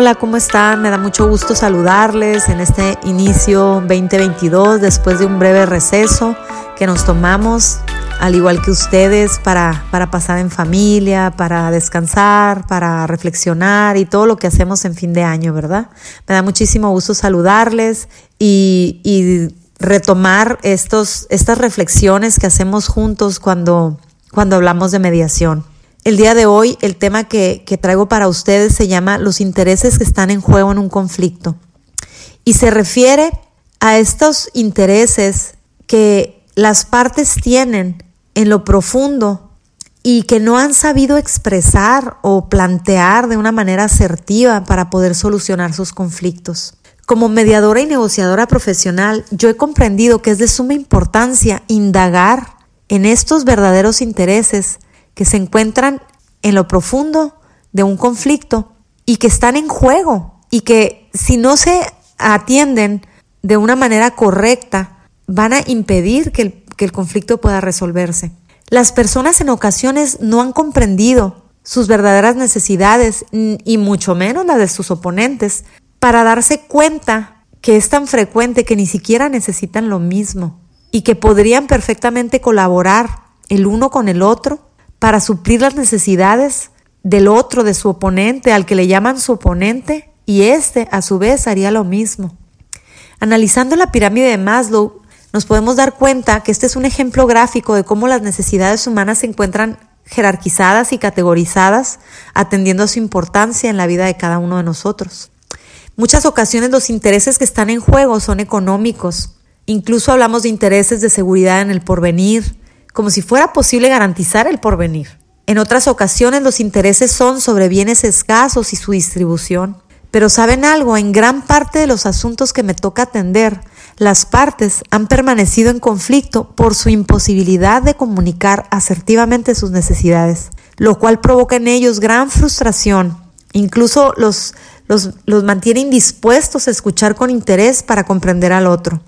Hola, ¿cómo están? Me da mucho gusto saludarles en este inicio 2022 después de un breve receso que nos tomamos, al igual que ustedes, para, para pasar en familia, para descansar, para reflexionar y todo lo que hacemos en fin de año, ¿verdad? Me da muchísimo gusto saludarles y, y retomar estos, estas reflexiones que hacemos juntos cuando, cuando hablamos de mediación. El día de hoy el tema que, traigo para ustedes se llama los intereses que están en juego en un conflicto. Y se refiere a estos intereses que las partes tienen en lo profundo y que no han sabido expresar o plantear de una manera asertiva para poder solucionar sus conflictos. Como mediadora y negociadora profesional, yo he comprendido que es de suma importancia indagar en estos verdaderos intereses que se encuentran en lo profundo de un conflicto y que están en juego y que si no se atienden de una manera correcta van a impedir que el, que el conflicto pueda resolverse. Las personas en ocasiones no han comprendido sus verdaderas necesidades y mucho menos las de sus oponentes para darse cuenta que es tan frecuente que ni siquiera necesitan lo mismo y que podrían perfectamente colaborar el uno con el otro para suplir las necesidades del otro, de su oponente, al que le llaman su oponente, y éste a su vez haría lo mismo. Analizando la pirámide de Maslow, nos podemos dar cuenta que este es un ejemplo gráfico de cómo las necesidades humanas se encuentran jerarquizadas y categorizadas, atendiendo a su importancia en la vida de cada uno de nosotros. Muchas ocasiones los intereses que están en juego son económicos. Incluso hablamos de intereses de seguridad en el porvenir, como si fuera posible garantizar el porvenir. En otras ocasiones los intereses son sobre bienes escasos y su distribución. Pero saben algo, en gran parte de los asuntos que me toca atender, las partes han permanecido en conflicto por su imposibilidad de comunicar asertivamente sus necesidades, lo cual provoca en ellos gran frustración. Incluso los, los, los mantiene indispuestos a escuchar con interés para comprender al otro.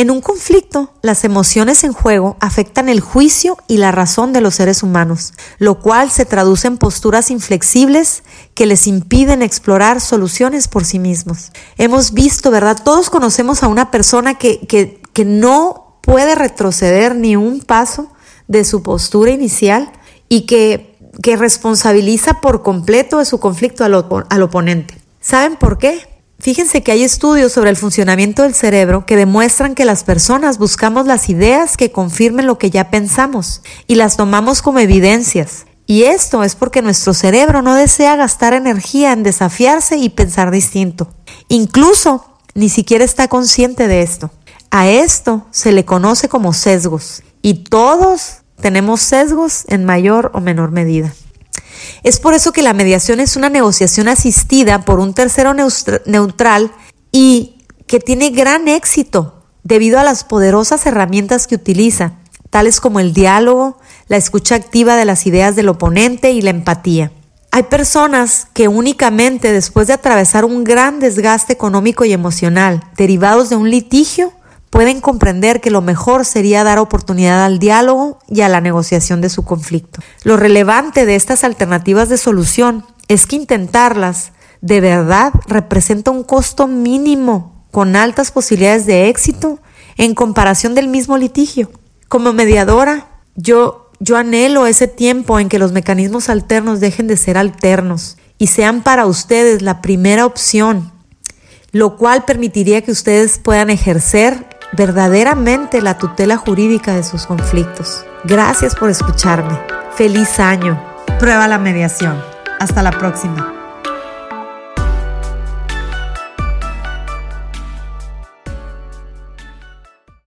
En un conflicto, las emociones en juego afectan el juicio y la razón de los seres humanos, lo cual se traduce en posturas inflexibles que les impiden explorar soluciones por sí mismos. Hemos visto, ¿verdad? Todos conocemos a una persona que, que, que no puede retroceder ni un paso de su postura inicial y que, que responsabiliza por completo de su conflicto al, al oponente. ¿Saben por qué? Fíjense que hay estudios sobre el funcionamiento del cerebro que demuestran que las personas buscamos las ideas que confirmen lo que ya pensamos y las tomamos como evidencias. Y esto es porque nuestro cerebro no desea gastar energía en desafiarse y pensar distinto. Incluso ni siquiera está consciente de esto. A esto se le conoce como sesgos y todos tenemos sesgos en mayor o menor medida. Es por eso que la mediación es una negociación asistida por un tercero neutral y que tiene gran éxito debido a las poderosas herramientas que utiliza, tales como el diálogo, la escucha activa de las ideas del oponente y la empatía. Hay personas que únicamente después de atravesar un gran desgaste económico y emocional derivados de un litigio, pueden comprender que lo mejor sería dar oportunidad al diálogo y a la negociación de su conflicto. Lo relevante de estas alternativas de solución es que intentarlas de verdad representa un costo mínimo con altas posibilidades de éxito en comparación del mismo litigio. Como mediadora, yo, yo anhelo ese tiempo en que los mecanismos alternos dejen de ser alternos y sean para ustedes la primera opción, lo cual permitiría que ustedes puedan ejercer verdaderamente la tutela jurídica de sus conflictos. Gracias por escucharme. Feliz año. Prueba la mediación. Hasta la próxima.